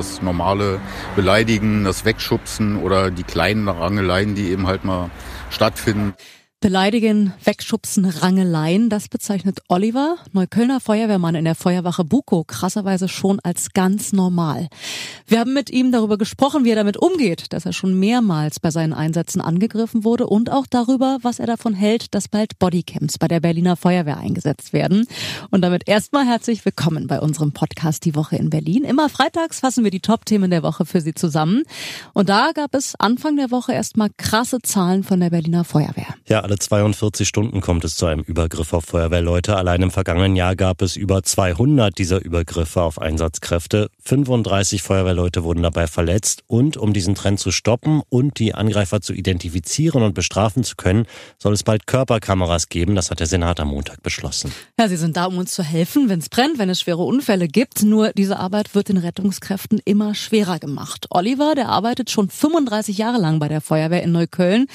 Das normale Beleidigen, das Wegschubsen oder die kleinen Rangeleien, die eben halt mal stattfinden. Beleidigen, wegschubsen, Rangeleien, das bezeichnet Oliver, Neuköllner Feuerwehrmann in der Feuerwache Buko, krasserweise schon als ganz normal. Wir haben mit ihm darüber gesprochen, wie er damit umgeht, dass er schon mehrmals bei seinen Einsätzen angegriffen wurde und auch darüber, was er davon hält, dass bald Bodycams bei der Berliner Feuerwehr eingesetzt werden. Und damit erstmal herzlich willkommen bei unserem Podcast Die Woche in Berlin. Immer freitags fassen wir die Top-Themen der Woche für Sie zusammen. Und da gab es Anfang der Woche erstmal krasse Zahlen von der Berliner Feuerwehr. Ja, alle 42 Stunden kommt es zu einem Übergriff auf Feuerwehrleute. Allein im vergangenen Jahr gab es über 200 dieser Übergriffe auf Einsatzkräfte. 35 Feuerwehrleute wurden dabei verletzt. Und um diesen Trend zu stoppen und die Angreifer zu identifizieren und bestrafen zu können, soll es bald Körperkameras geben. Das hat der Senat am Montag beschlossen. Ja, sie sind da, um uns zu helfen, wenn es brennt, wenn es schwere Unfälle gibt. Nur diese Arbeit wird den Rettungskräften immer schwerer gemacht. Oliver, der arbeitet schon 35 Jahre lang bei der Feuerwehr in Neukölln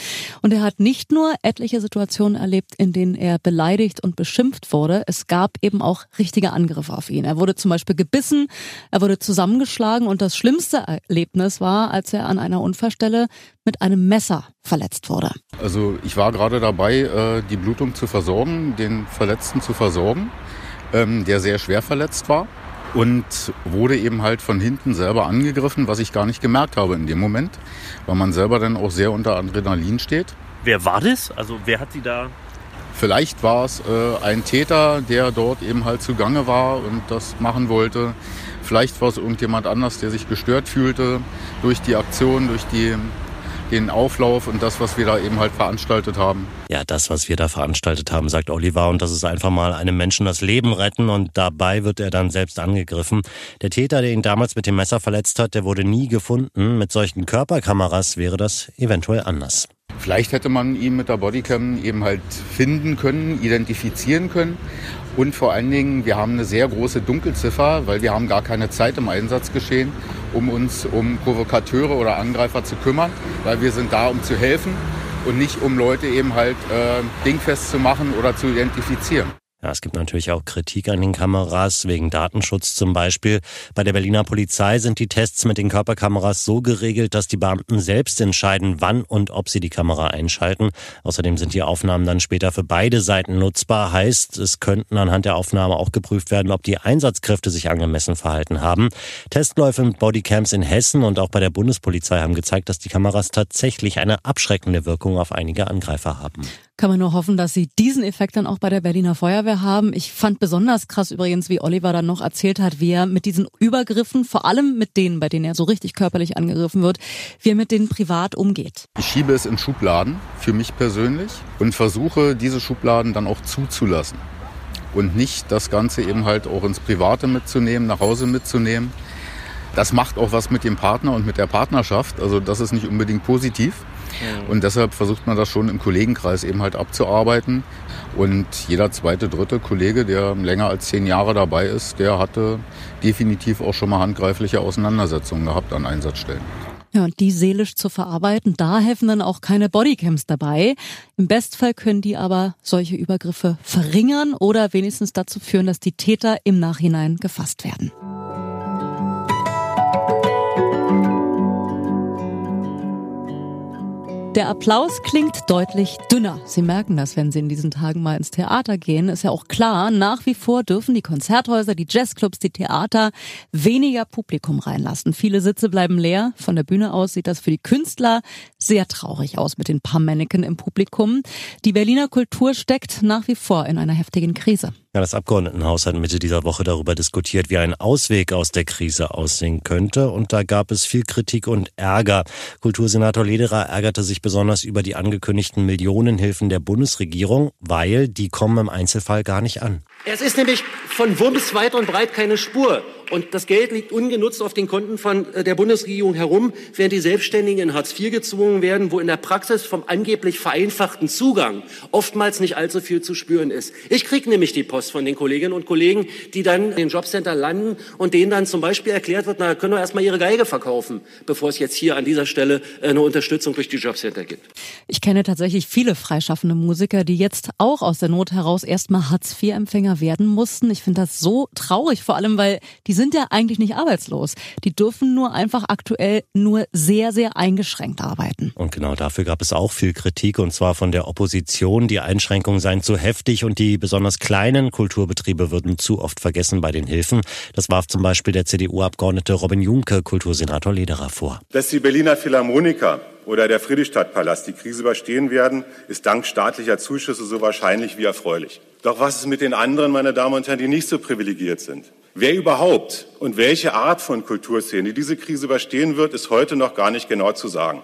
und er hat nicht nur etliche Situationen erlebt, in denen er beleidigt und beschimpft wurde. Es gab eben auch richtige Angriffe auf ihn. Er wurde zum Beispiel gebissen, er wurde zusammengeschlagen und das schlimmste Erlebnis war, als er an einer Unfallstelle mit einem Messer verletzt wurde. Also ich war gerade dabei, äh, die Blutung zu versorgen, den Verletzten zu versorgen, ähm, der sehr schwer verletzt war und wurde eben halt von hinten selber angegriffen, was ich gar nicht gemerkt habe in dem Moment, weil man selber dann auch sehr unter Adrenalin steht. Wer war das? Also wer hat sie da? Vielleicht war es äh, ein Täter, der dort eben halt zugange war und das machen wollte. Vielleicht war es irgendjemand anders, der sich gestört fühlte durch die Aktion, durch die den Auflauf und das, was wir da eben halt veranstaltet haben. Ja, das, was wir da veranstaltet haben, sagt Oliver, und das ist einfach mal einem Menschen das Leben retten und dabei wird er dann selbst angegriffen. Der Täter, der ihn damals mit dem Messer verletzt hat, der wurde nie gefunden. Mit solchen Körperkameras wäre das eventuell anders. Vielleicht hätte man ihn mit der Bodycam eben halt finden können, identifizieren können. Und vor allen Dingen, wir haben eine sehr große Dunkelziffer, weil wir haben gar keine Zeit im Einsatzgeschehen, um uns um Provokateure oder Angreifer zu kümmern, weil wir sind da, um zu helfen und nicht um Leute eben halt äh, dingfest zu machen oder zu identifizieren. Ja, es gibt natürlich auch Kritik an den Kameras, wegen Datenschutz zum Beispiel. Bei der Berliner Polizei sind die Tests mit den Körperkameras so geregelt, dass die Beamten selbst entscheiden, wann und ob sie die Kamera einschalten. Außerdem sind die Aufnahmen dann später für beide Seiten nutzbar. Heißt, es könnten anhand der Aufnahme auch geprüft werden, ob die Einsatzkräfte sich angemessen verhalten haben. Testläufe mit Bodycams in Hessen und auch bei der Bundespolizei haben gezeigt, dass die Kameras tatsächlich eine abschreckende Wirkung auf einige Angreifer haben. Kann man nur hoffen, dass sie diesen Effekt dann auch bei der Berliner Feuerwehr haben. Ich fand besonders krass übrigens, wie Oliver dann noch erzählt hat, wie er mit diesen Übergriffen, vor allem mit denen, bei denen er so richtig körperlich angegriffen wird, wie er mit denen privat umgeht. Ich schiebe es in Schubladen, für mich persönlich, und versuche diese Schubladen dann auch zuzulassen. Und nicht das Ganze eben halt auch ins Private mitzunehmen, nach Hause mitzunehmen. Das macht auch was mit dem Partner und mit der Partnerschaft. Also das ist nicht unbedingt positiv. Mhm. Und deshalb versucht man das schon im Kollegenkreis eben halt abzuarbeiten. Und jeder zweite, dritte Kollege, der länger als zehn Jahre dabei ist, der hatte definitiv auch schon mal handgreifliche Auseinandersetzungen gehabt an Einsatzstellen. Ja, und die seelisch zu verarbeiten, da helfen dann auch keine Bodycams dabei. Im Bestfall können die aber solche Übergriffe verringern oder wenigstens dazu führen, dass die Täter im Nachhinein gefasst werden. Der Applaus klingt deutlich dünner. Sie merken das, wenn Sie in diesen Tagen mal ins Theater gehen. Ist ja auch klar, nach wie vor dürfen die Konzerthäuser, die Jazzclubs, die Theater weniger Publikum reinlassen. Viele Sitze bleiben leer. Von der Bühne aus sieht das für die Künstler sehr traurig aus mit den paar Mannequin im Publikum. Die Berliner Kultur steckt nach wie vor in einer heftigen Krise. Ja, das Abgeordnetenhaus hat Mitte dieser Woche darüber diskutiert, wie ein Ausweg aus der Krise aussehen könnte. Und da gab es viel Kritik und Ärger. Kultursenator Lederer ärgerte sich besonders über die angekündigten Millionenhilfen der Bundesregierung, weil die kommen im Einzelfall gar nicht an. Es ist nämlich von Wumms weit und breit keine Spur. Und das Geld liegt ungenutzt auf den Konten von äh, der Bundesregierung herum, während die Selbstständigen in Hartz IV gezwungen werden, wo in der Praxis vom angeblich vereinfachten Zugang oftmals nicht allzu viel zu spüren ist. Ich kriege nämlich die Post von den Kolleginnen und Kollegen, die dann in den Jobcenter landen und denen dann zum Beispiel erklärt wird, na, können wir erstmal ihre Geige verkaufen, bevor es jetzt hier an dieser Stelle äh, eine Unterstützung durch die Jobcenter gibt. Ich kenne tatsächlich viele freischaffende Musiker, die jetzt auch aus der Not heraus erstmal Werden mussten. Ich finde das so traurig, vor allem weil die sind ja eigentlich nicht arbeitslos. Die dürfen nur einfach aktuell nur sehr, sehr eingeschränkt arbeiten. Und genau dafür gab es auch viel Kritik und zwar von der Opposition. Die Einschränkungen seien zu heftig und die besonders kleinen Kulturbetriebe würden zu oft vergessen bei den Hilfen. Das warf zum Beispiel der CDU-Abgeordnete Robin Junke, Kultursenator Lederer vor. Dass die Berliner Philharmoniker oder der Friedrichstadtpalast die Krise überstehen werden, ist dank staatlicher Zuschüsse so wahrscheinlich wie erfreulich. Doch was ist mit den anderen, meine Damen und Herren, die nicht so privilegiert sind? Wer überhaupt und welche Art von Kulturszene diese Krise überstehen wird, ist heute noch gar nicht genau zu sagen.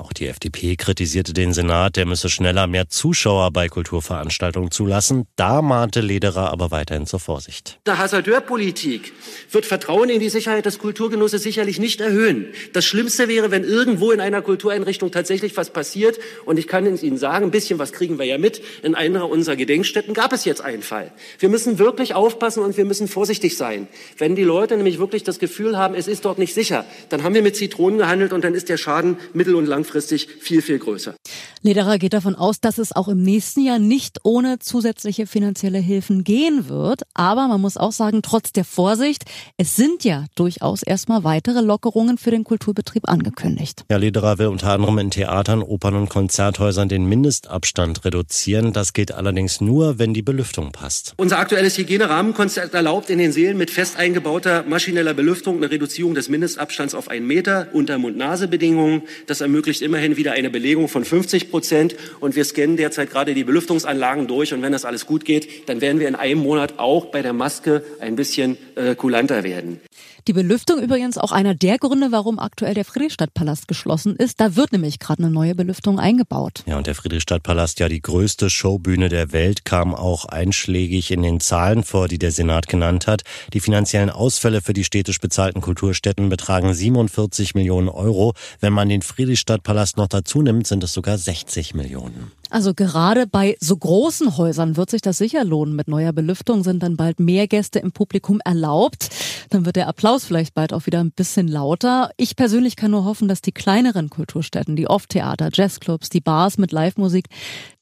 Auch die FDP kritisierte den Senat, der müsse schneller mehr Zuschauer bei Kulturveranstaltungen zulassen. Da mahnte Lederer aber weiterhin zur Vorsicht. Der Hasardeurpolitik wird Vertrauen in die Sicherheit des Kulturgenusses sicherlich nicht erhöhen. Das Schlimmste wäre, wenn irgendwo in einer Kultureinrichtung tatsächlich was passiert. Und ich kann Ihnen sagen, ein bisschen was kriegen wir ja mit. In einer unserer Gedenkstätten gab es jetzt einen Fall. Wir müssen wirklich aufpassen und wir müssen vorsichtig sein. Wenn die Leute nämlich wirklich das Gefühl haben, es ist dort nicht sicher, dann haben wir mit Zitronen gehandelt und dann ist der Schaden mittel- und langfristig viel, viel größer. Lederer geht davon aus, dass es auch im nächsten Jahr nicht ohne zusätzliche finanzielle Hilfen gehen wird. Aber man muss auch sagen, trotz der Vorsicht, es sind ja durchaus erstmal weitere Lockerungen für den Kulturbetrieb angekündigt. Ja, Lederer will unter anderem in Theatern, Opern und Konzerthäusern den Mindestabstand reduzieren. Das geht allerdings nur, wenn die Belüftung passt. Unser aktuelles Hygienerahmenkonzept erlaubt in den Sälen mit fest eingebauter maschineller Belüftung eine Reduzierung des Mindestabstands auf einen Meter unter Mund-Nase-Bedingungen. Das ermöglicht immerhin wieder eine Belegung von 50 Prozent. Und wir scannen derzeit gerade die Belüftungsanlagen durch. Und wenn das alles gut geht, dann werden wir in einem Monat auch bei der Maske ein bisschen äh, kulanter werden. Die Belüftung übrigens auch einer der Gründe, warum aktuell der Friedrichstadtpalast geschlossen ist. Da wird nämlich gerade eine neue Belüftung eingebaut. Ja, und der Friedrichstadtpalast, ja die größte Showbühne der Welt, kam auch einschlägig in den Zahlen vor, die der Senat genannt hat. Die finanziellen Ausfälle für die städtisch bezahlten Kulturstätten betragen 47 Millionen Euro. Wenn man den Friedrichstadtpalast noch dazu nimmt, sind es sogar 60 Millionen. Also gerade bei so großen Häusern wird sich das sicher lohnen. Mit neuer Belüftung sind dann bald mehr Gäste im Publikum erlaubt. Dann wird der Applaus vielleicht bald auch wieder ein bisschen lauter. Ich persönlich kann nur hoffen, dass die kleineren Kulturstätten, die Off-Theater, Jazzclubs, die Bars mit Live-Musik,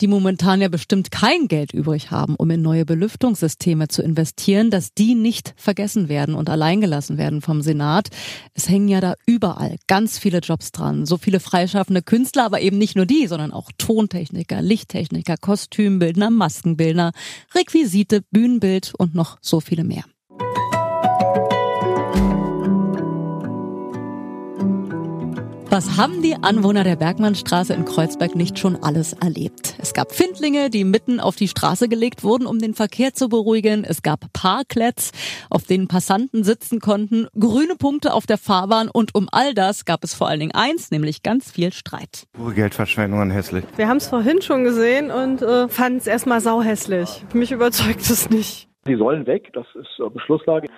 die momentan ja bestimmt kein Geld übrig haben, um in neue Belüftungssysteme zu investieren, dass die nicht vergessen werden und alleingelassen werden vom Senat. Es hängen ja da überall ganz viele Jobs dran. So viele freischaffende Künstler, aber eben nicht nur die, sondern auch Tontechniker, Lichttechniker, Kostümbildner, Maskenbildner, Requisite, Bühnenbild und noch so viele mehr. Was haben die Anwohner der Bergmannstraße in Kreuzberg nicht schon alles erlebt? Es gab Findlinge, die mitten auf die Straße gelegt wurden, um den Verkehr zu beruhigen. Es gab Parklets, auf denen Passanten sitzen konnten, grüne Punkte auf der Fahrbahn und um all das gab es vor allen Dingen eins, nämlich ganz viel Streit. Pure Geldverschwendung und hässlich. Wir haben es vorhin schon gesehen und äh, fanden es erstmal sauhässlich. Mich überzeugt es nicht. Die sollen weg, das ist äh, Beschlusslage.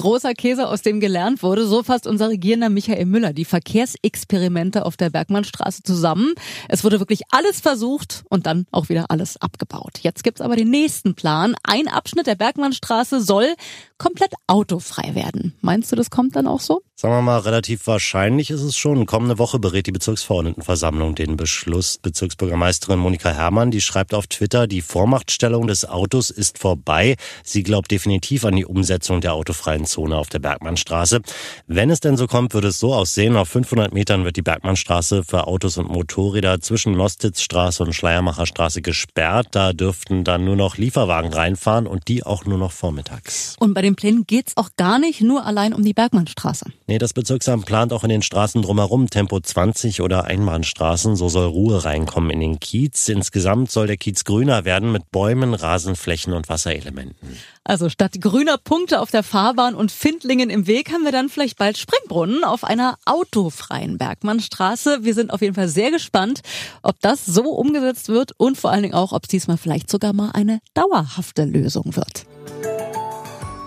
Großer Käse, aus dem gelernt wurde, so fasst unser Regierender Michael Müller die Verkehrsexperimente auf der Bergmannstraße zusammen. Es wurde wirklich alles versucht und dann auch wieder alles abgebaut. Jetzt gibt's aber den nächsten Plan. Ein Abschnitt der Bergmannstraße soll komplett autofrei werden. Meinst du, das kommt dann auch so? Sagen wir mal, relativ wahrscheinlich ist es schon. Kommende Woche berät die Bezirksverordnetenversammlung den Beschluss. Bezirksbürgermeisterin Monika Herrmann, die schreibt auf Twitter, die Vormachtstellung des Autos ist vorbei. Sie glaubt definitiv an die Umsetzung der autofreien Zone auf der Bergmannstraße. Wenn es denn so kommt, würde es so aussehen. Auf 500 Metern wird die Bergmannstraße für Autos und Motorräder zwischen Lostitzstraße und Schleiermacherstraße gesperrt. Da dürften dann nur noch Lieferwagen reinfahren und die auch nur noch vormittags. Und bei den Plänen geht's auch gar nicht nur allein um die Bergmannstraße. Nee, das Bezirksamt plant auch in den Straßen drumherum Tempo 20 oder Einbahnstraßen. So soll Ruhe reinkommen in den Kiez. Insgesamt soll der Kiez grüner werden mit Bäumen, Rasenflächen und Wasserelementen. Also statt grüner Punkte auf der Fahrbahn und Findlingen im Weg haben wir dann vielleicht bald Springbrunnen auf einer autofreien Bergmannstraße. Wir sind auf jeden Fall sehr gespannt, ob das so umgesetzt wird und vor allen Dingen auch, ob es diesmal vielleicht sogar mal eine dauerhafte Lösung wird.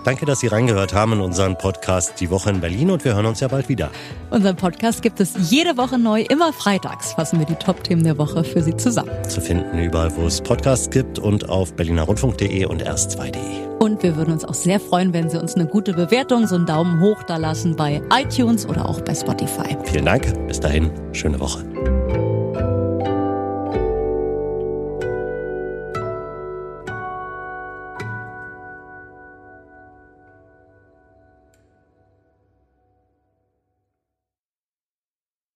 Danke, dass Sie reingehört haben in unseren Podcast Die Woche in Berlin und wir hören uns ja bald wieder. Unseren Podcast gibt es jede Woche neu. Immer freitags fassen wir die Top-Themen der Woche für Sie zusammen. Zu finden überall, wo es Podcasts gibt und auf berlinerrundfunk.de und erst2.de. Und wir würden uns auch sehr freuen, wenn Sie uns eine gute Bewertung, so einen Daumen hoch da lassen bei iTunes oder auch bei Spotify. Vielen Dank. Bis dahin. Schöne Woche.